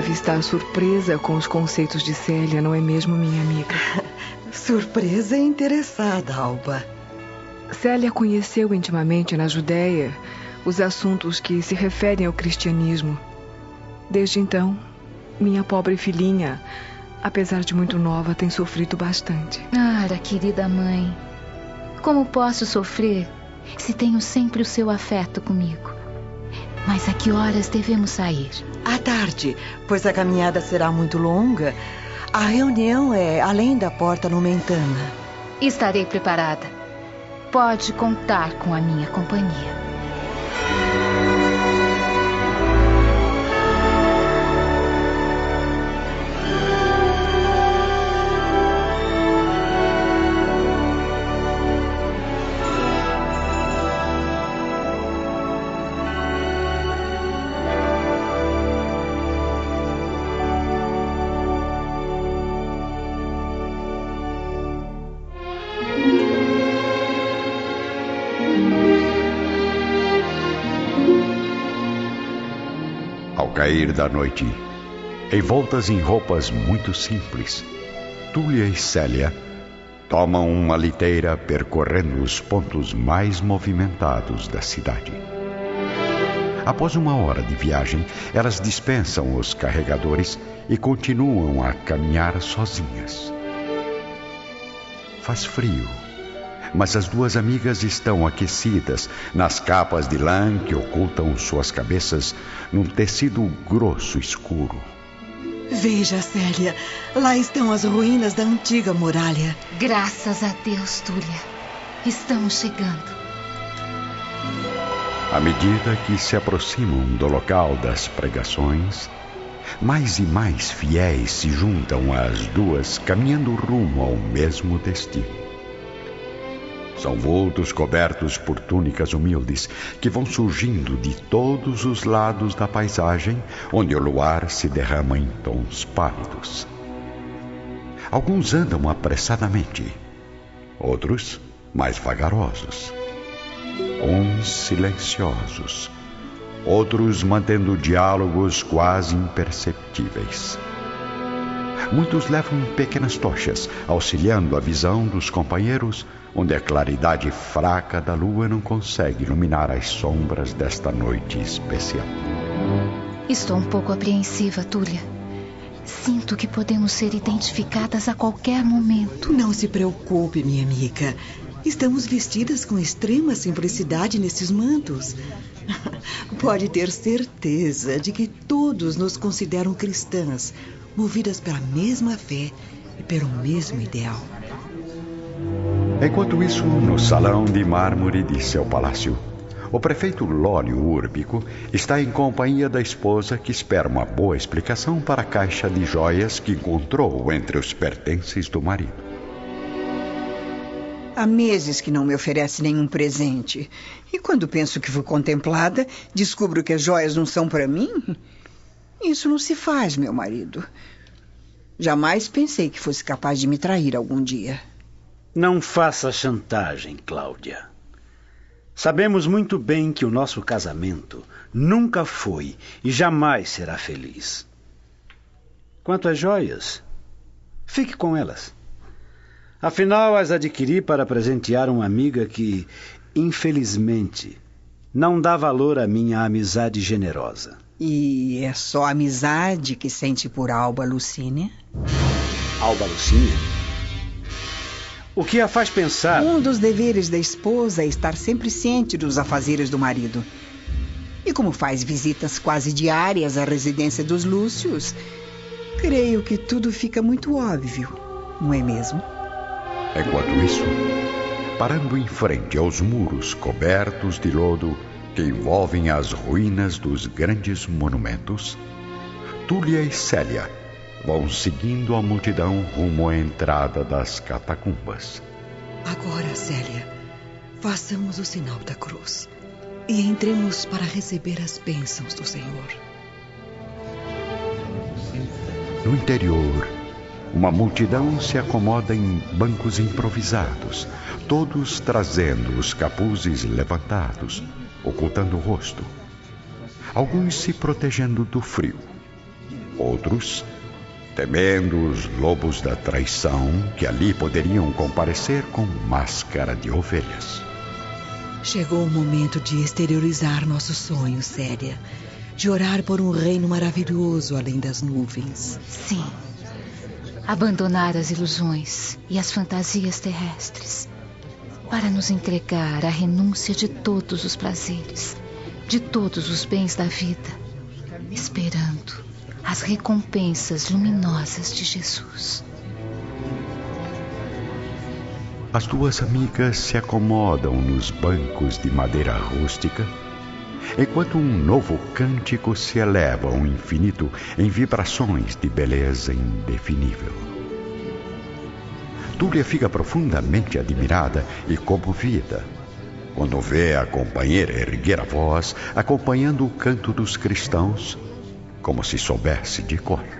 Deve estar surpresa com os conceitos de Célia, não é mesmo, minha amiga? surpresa e interessada, Alba. Célia conheceu intimamente na Judéia os assuntos que se referem ao cristianismo. Desde então, minha pobre filhinha, apesar de muito nova, tem sofrido bastante. Ah, querida mãe, como posso sofrer se tenho sempre o seu afeto comigo? Mas a que horas devemos sair? À tarde, pois a caminhada será muito longa. A reunião é além da porta Lumentana. Estarei preparada. Pode contar com a minha companhia. Cair da noite, envoltas em roupas muito simples, Túlia e Célia tomam uma liteira percorrendo os pontos mais movimentados da cidade. Após uma hora de viagem, elas dispensam os carregadores e continuam a caminhar sozinhas. Faz frio mas as duas amigas estão aquecidas nas capas de lã que ocultam suas cabeças num tecido grosso escuro. Veja, Célia, lá estão as ruínas da antiga muralha. Graças a Deus, Túlia. Estamos chegando. À medida que se aproximam do local das pregações, mais e mais fiéis se juntam às duas, caminhando rumo ao mesmo destino. São vultos cobertos por túnicas humildes que vão surgindo de todos os lados da paisagem, onde o luar se derrama em tons pálidos. Alguns andam apressadamente, outros mais vagarosos, uns silenciosos, outros mantendo diálogos quase imperceptíveis. Muitos levam pequenas tochas, auxiliando a visão dos companheiros onde a claridade fraca da lua não consegue iluminar as sombras desta noite especial. Estou um pouco apreensiva, Túlia. Sinto que podemos ser identificadas a qualquer momento. Não se preocupe, minha amiga. Estamos vestidas com extrema simplicidade nesses mantos. Pode ter certeza de que todos nos consideram cristãs, movidas pela mesma fé e pelo mesmo ideal. Enquanto isso, no salão de mármore de seu palácio, o prefeito Lólio Úrbico está em companhia da esposa que espera uma boa explicação para a caixa de joias que encontrou entre os pertences do marido. Há meses que não me oferece nenhum presente. E quando penso que fui contemplada, descubro que as joias não são para mim? Isso não se faz, meu marido. Jamais pensei que fosse capaz de me trair algum dia. Não faça chantagem, Cláudia. Sabemos muito bem que o nosso casamento nunca foi e jamais será feliz. Quanto às joias, fique com elas. Afinal, as adquiri para presentear uma amiga que, infelizmente, não dá valor à minha amizade generosa. E é só amizade que sente por Alba Lucínia? Alba Lucínia? O que a faz pensar? Um dos deveres da esposa é estar sempre ciente dos afazeres do marido. E como faz visitas quase diárias à residência dos Lúcios, creio que tudo fica muito óbvio, não é mesmo? Enquanto isso, parando em frente aos muros cobertos de lodo que envolvem as ruínas dos grandes monumentos, Túlia e Célia vão seguindo a multidão rumo à entrada das catacumbas. Agora, Célia, façamos o sinal da cruz e entremos para receber as bênçãos do Senhor. No interior, uma multidão se acomoda em bancos improvisados, todos trazendo os capuzes levantados, ocultando o rosto. Alguns se protegendo do frio Outros, temendo os lobos da traição que ali poderiam comparecer com máscara de ovelhas. Chegou o momento de exteriorizar nossos sonhos, Séria. De orar por um reino maravilhoso além das nuvens. Sim. Abandonar as ilusões e as fantasias terrestres para nos entregar à renúncia de todos os prazeres, de todos os bens da vida, esperando as recompensas luminosas de Jesus. As duas amigas se acomodam nos bancos de madeira rústica, enquanto um novo cântico se eleva ao infinito em vibrações de beleza indefinível. Túlia fica profundamente admirada e comovida quando vê a companheira erguer a voz, acompanhando o canto dos cristãos, como se soubesse de cor.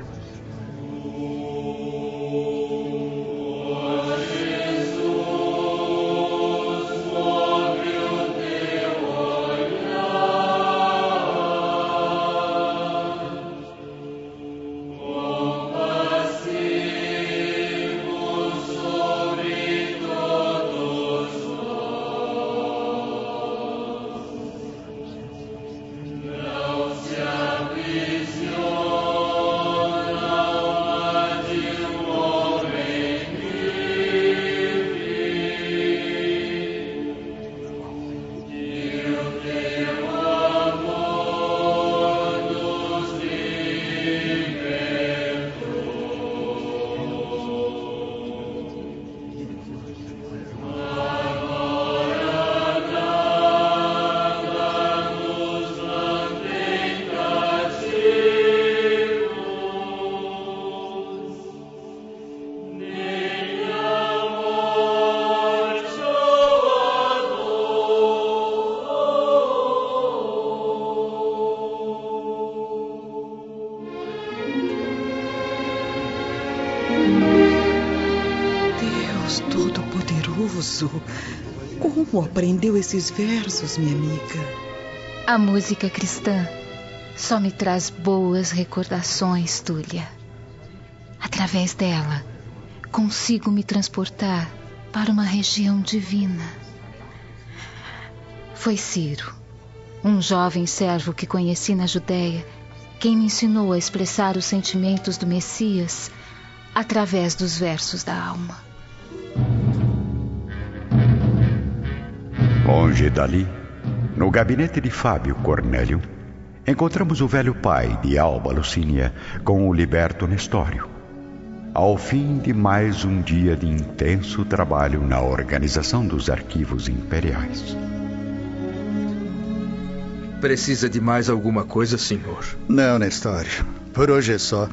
Como aprendeu esses versos, minha amiga? A música cristã só me traz boas recordações, Túlia. Através dela, consigo me transportar para uma região divina. Foi Ciro, um jovem servo que conheci na Judéia, quem me ensinou a expressar os sentimentos do Messias através dos versos da alma. Longe dali, no gabinete de Fábio Cornélio, encontramos o velho pai de Alba Lucínia com o liberto Nestório. Ao fim de mais um dia de intenso trabalho na organização dos arquivos imperiais. Precisa de mais alguma coisa, senhor? Não, Nestório. Por hoje é só.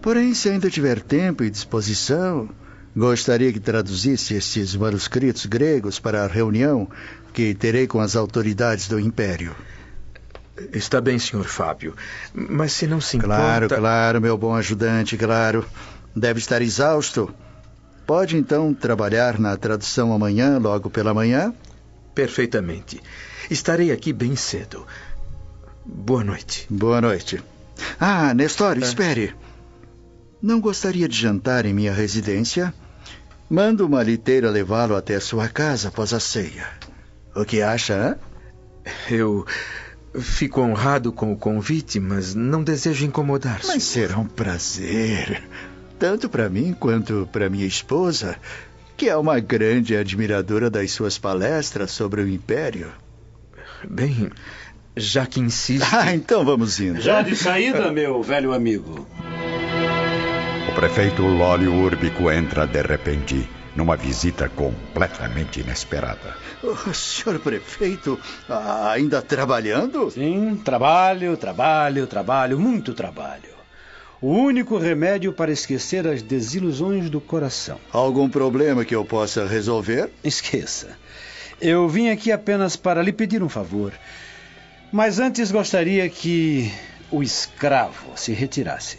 Porém, se ainda tiver tempo e disposição, Gostaria que traduzisse estes manuscritos gregos para a reunião que terei com as autoridades do Império. Está bem, Sr. Fábio. Mas se não se importa... Claro, claro, meu bom ajudante, claro. Deve estar exausto. Pode então trabalhar na tradução amanhã, logo pela manhã? Perfeitamente. Estarei aqui bem cedo. Boa noite. Boa noite. Ah, Nestor, é. espere. Não gostaria de jantar em minha residência? Manda uma liteira levá-lo até sua casa após a ceia. O que acha, hein? Eu fico honrado com o convite, mas não desejo incomodar. Mas será um prazer. Tanto para mim quanto para minha esposa, que é uma grande admiradora das suas palestras sobre o Império. Bem, já que insiste. Ah, então vamos indo. Já de saída, meu velho amigo. O prefeito Lólio Úrbico entra de repente numa visita completamente inesperada. Oh, senhor prefeito, ainda trabalhando? Sim, trabalho, trabalho, trabalho, muito trabalho. O único remédio para esquecer as desilusões do coração. Algum problema que eu possa resolver? Esqueça. Eu vim aqui apenas para lhe pedir um favor. Mas antes gostaria que o escravo se retirasse.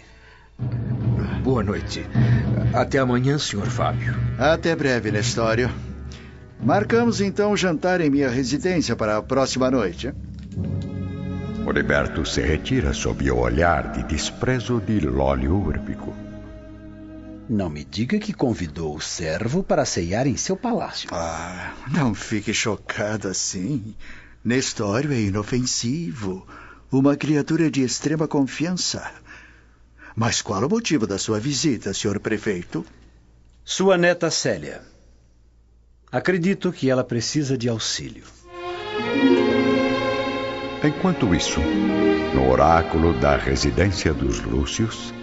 Boa noite. Até amanhã, Sr. Fábio. Até breve, Nestório. Marcamos então o jantar em minha residência para a próxima noite. Oriberto se retira sob o olhar de desprezo de Lólio Úrbico. Não me diga que convidou o servo para ceiar em seu palácio. Ah, não fique chocado assim. Nestório é inofensivo. Uma criatura de extrema confiança. Mas qual o motivo da sua visita, senhor prefeito? Sua neta Célia. Acredito que ela precisa de auxílio. Enquanto isso, no oráculo da residência dos Lúcios,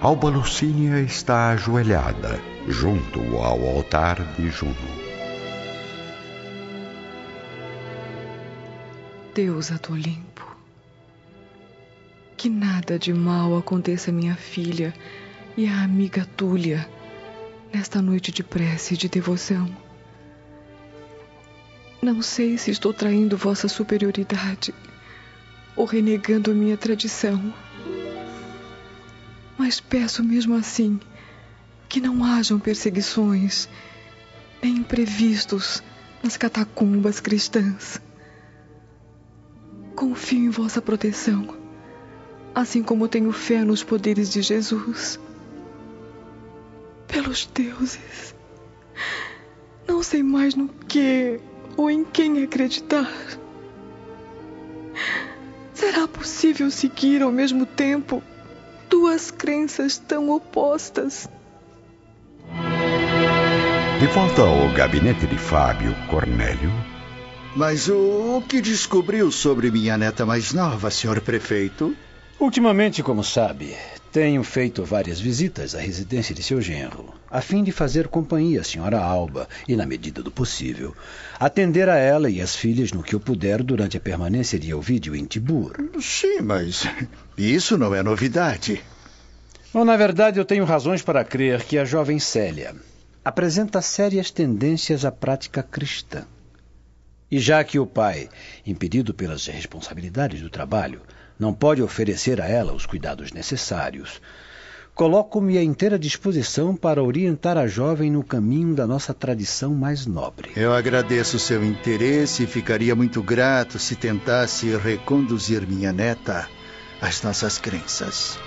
Alba Lucínia está ajoelhada junto ao altar de Juno. Deus do Olimpo, que nada de mal aconteça à minha filha e à amiga Túlia nesta noite de prece e de devoção. Não sei se estou traindo vossa superioridade ou renegando a minha tradição. Mas peço mesmo assim que não hajam perseguições nem imprevistos nas catacumbas cristãs. Confio em vossa proteção, assim como tenho fé nos poderes de Jesus. Pelos deuses, não sei mais no que ou em quem acreditar. Será possível seguir ao mesmo tempo duas crenças tão opostas? De volta ao gabinete de Fábio Cornélio. Mas o que descobriu sobre minha neta mais nova, senhor prefeito? Ultimamente, como sabe, tenho feito várias visitas à residência de seu genro, a fim de fazer companhia à senhora Alba e, na medida do possível, atender a ela e as filhas no que eu puder durante a permanência de Elvídio em Tibur. Sim, mas isso não é novidade. Bom, na verdade, eu tenho razões para crer que a jovem Célia apresenta sérias tendências à prática cristã. E já que o pai, impedido pelas responsabilidades do trabalho, não pode oferecer a ela os cuidados necessários. Coloco-me à inteira disposição para orientar a jovem no caminho da nossa tradição mais nobre. Eu agradeço seu interesse e ficaria muito grato se tentasse reconduzir minha neta às nossas crenças,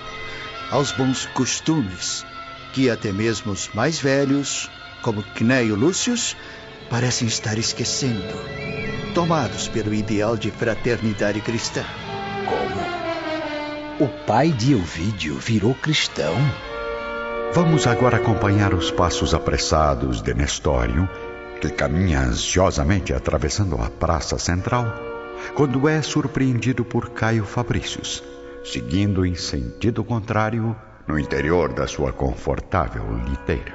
aos bons costumes que até mesmo os mais velhos, como Cneio Lúcius, parecem estar esquecendo, tomados pelo ideal de fraternidade cristã. O pai de Elvídio virou cristão? Vamos agora acompanhar os passos apressados de Nestório, que caminha ansiosamente atravessando a praça central, quando é surpreendido por Caio Fabrícios, seguindo em sentido contrário no interior da sua confortável liteira.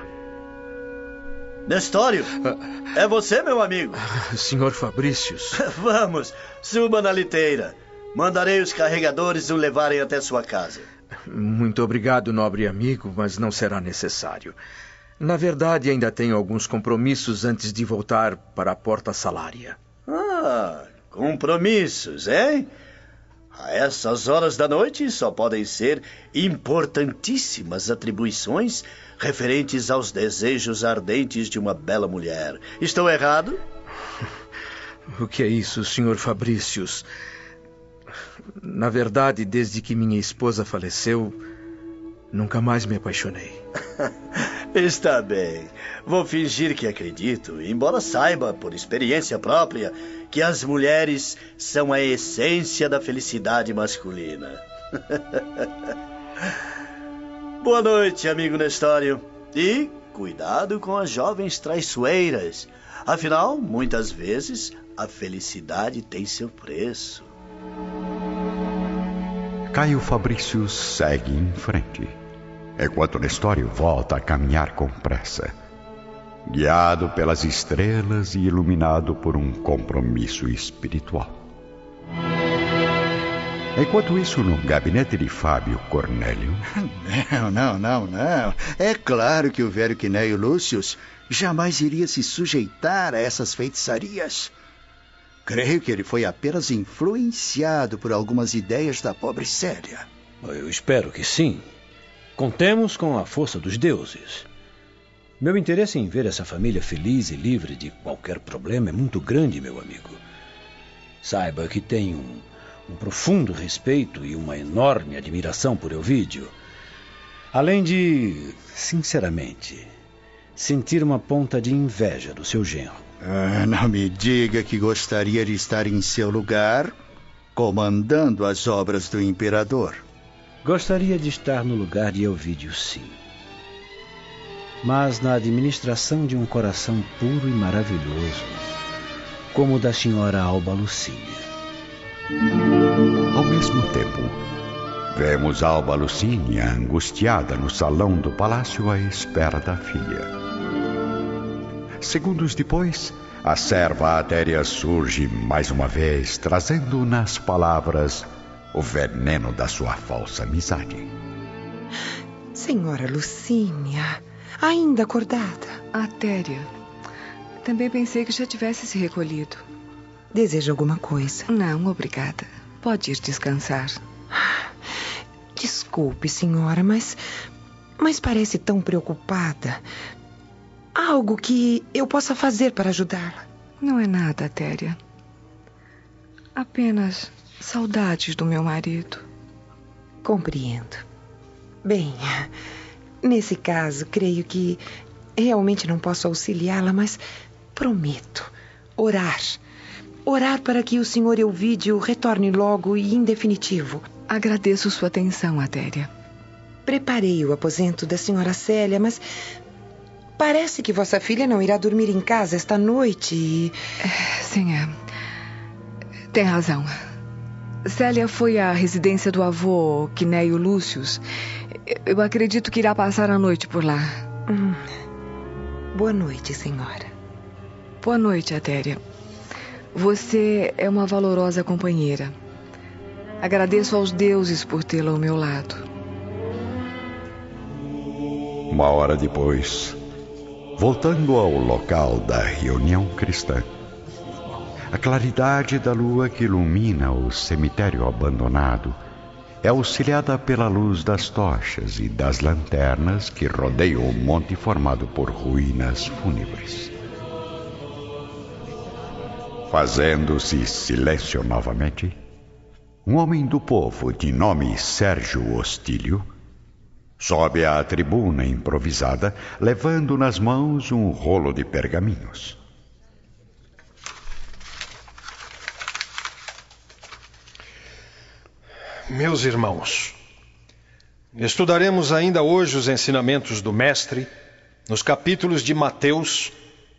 Nestório, é você, meu amigo? Senhor Fabrícios. Vamos, suba na liteira. Mandarei os carregadores o levarem até sua casa. Muito obrigado, nobre amigo, mas não será necessário. Na verdade, ainda tenho alguns compromissos antes de voltar para a porta salária. Ah, compromissos, hein? A essas horas da noite só podem ser importantíssimas atribuições referentes aos desejos ardentes de uma bela mulher. Estou errado? O que é isso, Sr. Fabrícios? Na verdade, desde que minha esposa faleceu, nunca mais me apaixonei. Está bem. Vou fingir que acredito, embora saiba, por experiência própria, que as mulheres são a essência da felicidade masculina. Boa noite, amigo Nestório. E cuidado com as jovens traiçoeiras. Afinal, muitas vezes, a felicidade tem seu preço. Caio Fabrício segue em frente, enquanto Nestório volta a caminhar com pressa, guiado pelas estrelas e iluminado por um compromisso espiritual. Enquanto isso, no gabinete de Fábio Cornélio. Não, não, não, não. É claro que o velho Quinéio Lúcius jamais iria se sujeitar a essas feitiçarias. Creio que ele foi apenas influenciado por algumas ideias da pobre Célia. Eu espero que sim. Contemos com a força dos deuses. Meu interesse em ver essa família feliz e livre de qualquer problema é muito grande, meu amigo. Saiba que tenho um, um profundo respeito e uma enorme admiração por Elvídio. Além de, sinceramente, sentir uma ponta de inveja do seu genro. Ah, não me diga que gostaria de estar em seu lugar, comandando as obras do imperador. Gostaria de estar no lugar de Elvídio, sim. Mas na administração de um coração puro e maravilhoso, como o da senhora Alba Lucínia. Ao mesmo tempo, vemos Alba Lucínia angustiada no salão do palácio à espera da filha. Segundos depois, a serva Atéria surge mais uma vez, trazendo nas palavras o veneno da sua falsa amizade. Senhora Lucínia, ainda acordada? Atéria, também pensei que já tivesse se recolhido. Deseja alguma coisa? Não, obrigada. Pode ir descansar. Desculpe, senhora, mas. Mas parece tão preocupada. Algo que eu possa fazer para ajudá-la. Não é nada, Téria. Apenas saudades do meu marido. Compreendo. Bem, nesse caso, creio que realmente não posso auxiliá-la, mas prometo orar. Orar para que o senhor Elvídio retorne logo e em definitivo. Agradeço sua atenção, Atéria. Preparei o aposento da senhora Célia, mas Parece que vossa filha não irá dormir em casa esta noite e. Sim, é. Tem razão. Célia foi à residência do avô, Quinéio Lúcius. Eu acredito que irá passar a noite por lá. Hum. Boa noite, senhora. Boa noite, Atéria. Você é uma valorosa companheira. Agradeço aos deuses por tê-la ao meu lado. Uma hora depois, Voltando ao local da reunião cristã, a claridade da lua que ilumina o cemitério abandonado é auxiliada pela luz das tochas e das lanternas que rodeiam o monte formado por ruínas fúnebres. Fazendo-se silêncio novamente, um homem do povo de nome Sérgio Ostílio Sobe à tribuna improvisada, levando nas mãos um rolo de pergaminhos. Meus irmãos, estudaremos ainda hoje os ensinamentos do Mestre nos capítulos de Mateus,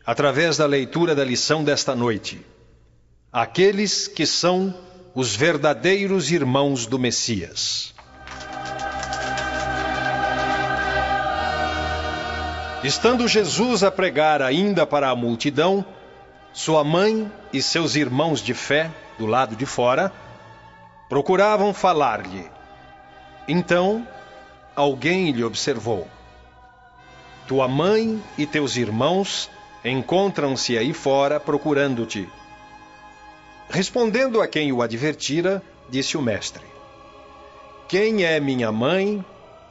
através da leitura da lição desta noite. Aqueles que são os verdadeiros irmãos do Messias. Estando Jesus a pregar ainda para a multidão, sua mãe e seus irmãos de fé, do lado de fora, procuravam falar-lhe. Então, alguém lhe observou: Tua mãe e teus irmãos encontram-se aí fora procurando-te. Respondendo a quem o advertira, disse o mestre: Quem é minha mãe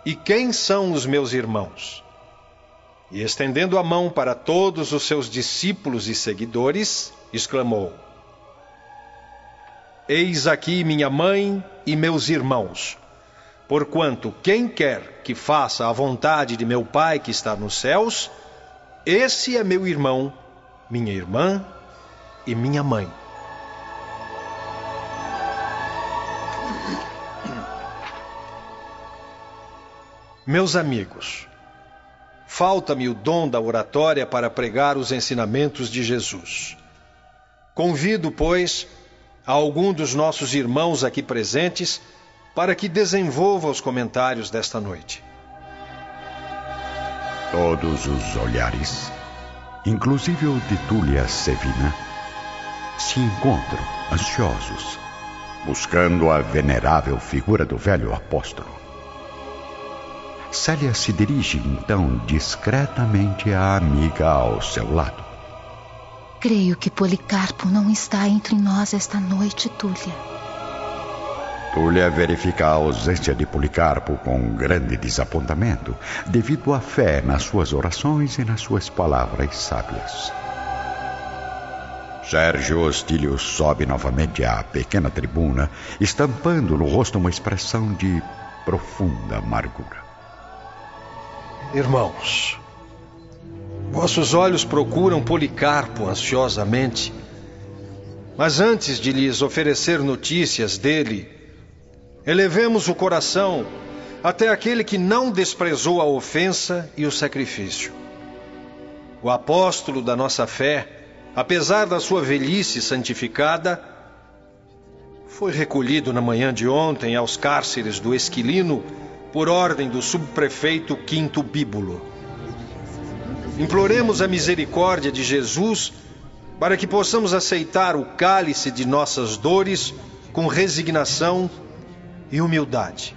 e quem são os meus irmãos? E estendendo a mão para todos os seus discípulos e seguidores, exclamou: Eis aqui minha mãe e meus irmãos. Porquanto quem quer que faça a vontade de meu Pai que está nos céus, esse é meu irmão, minha irmã e minha mãe. Meus amigos, falta-me o dom da oratória para pregar os ensinamentos de Jesus. Convido, pois, a algum dos nossos irmãos aqui presentes para que desenvolva os comentários desta noite. Todos os olhares, inclusive o de Túlia Sevina, se encontram ansiosos, buscando a venerável figura do velho apóstolo. Célia se dirige então discretamente à amiga ao seu lado. Creio que Policarpo não está entre nós esta noite, Túlia. Túlia verifica a ausência de Policarpo com grande desapontamento, devido à fé nas suas orações e nas suas palavras sábias. Sérgio Ostílio sobe novamente à pequena tribuna, estampando no rosto uma expressão de profunda amargura. Irmãos, vossos olhos procuram Policarpo ansiosamente, mas antes de lhes oferecer notícias dele, elevemos o coração até aquele que não desprezou a ofensa e o sacrifício. O apóstolo da nossa fé, apesar da sua velhice santificada, foi recolhido na manhã de ontem aos cárceres do Esquilino por ordem do subprefeito Quinto Bíbulo. Imploremos a misericórdia de Jesus para que possamos aceitar o cálice de nossas dores com resignação e humildade.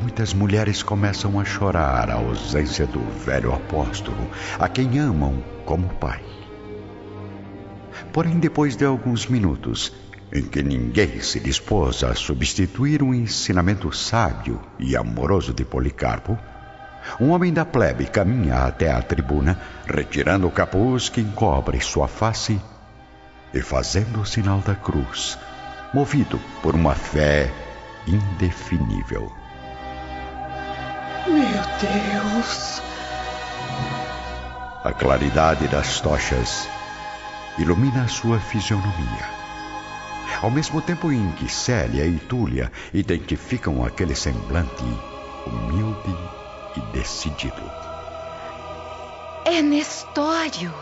Muitas mulheres começam a chorar a ausência do velho apóstolo, a quem amam como pai. Porém, depois de alguns minutos, em que ninguém se dispôs a substituir o ensinamento sábio e amoroso de Policarpo, um homem da plebe caminha até a tribuna, retirando o capuz que encobre sua face e fazendo o sinal da cruz, movido por uma fé indefinível. Meu Deus! A claridade das tochas ilumina a sua fisionomia. Ao mesmo tempo em que Célia e Túlia identificam aquele semblante humilde e decidido. É Nestório.